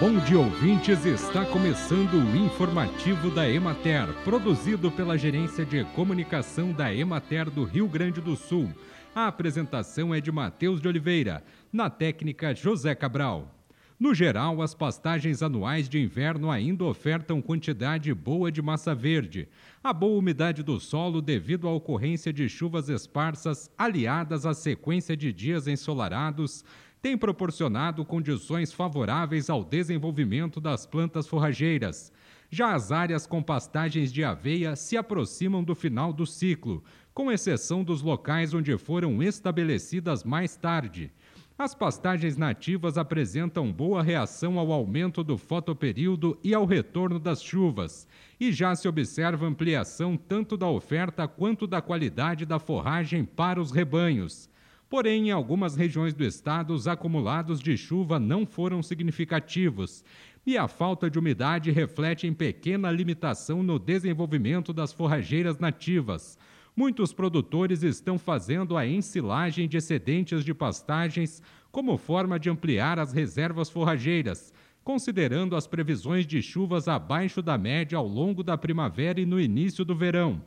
Bom dia, ouvintes. Está começando o informativo da Emater, produzido pela Gerência de Comunicação da Emater do Rio Grande do Sul. A apresentação é de Matheus de Oliveira, na técnica José Cabral. No geral, as pastagens anuais de inverno ainda ofertam quantidade boa de massa verde. A boa umidade do solo, devido à ocorrência de chuvas esparsas, aliadas à sequência de dias ensolarados, tem proporcionado condições favoráveis ao desenvolvimento das plantas forrageiras. Já as áreas com pastagens de aveia se aproximam do final do ciclo, com exceção dos locais onde foram estabelecidas mais tarde. As pastagens nativas apresentam boa reação ao aumento do fotoperíodo e ao retorno das chuvas, e já se observa ampliação tanto da oferta quanto da qualidade da forragem para os rebanhos. Porém, em algumas regiões do estado, os acumulados de chuva não foram significativos e a falta de umidade reflete em pequena limitação no desenvolvimento das forrageiras nativas. Muitos produtores estão fazendo a ensilagem de excedentes de pastagens como forma de ampliar as reservas forrageiras, considerando as previsões de chuvas abaixo da média ao longo da primavera e no início do verão.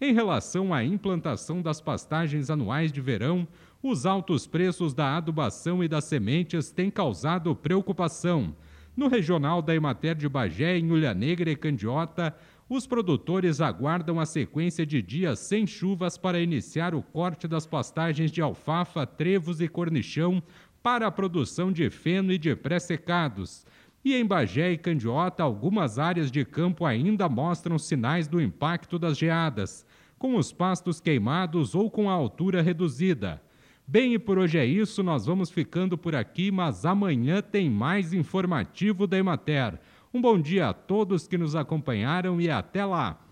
Em relação à implantação das pastagens anuais de verão, os altos preços da adubação e das sementes têm causado preocupação. No regional da Emater de Bagé, em Ulha Negra e Candiota, os produtores aguardam a sequência de dias sem chuvas para iniciar o corte das pastagens de alfafa, trevos e cornichão para a produção de feno e de pré-secados. E em Bagé e Candiota, algumas áreas de campo ainda mostram sinais do impacto das geadas, com os pastos queimados ou com a altura reduzida. Bem, e por hoje é isso, nós vamos ficando por aqui, mas amanhã tem mais informativo da Emater. Um bom dia a todos que nos acompanharam e até lá!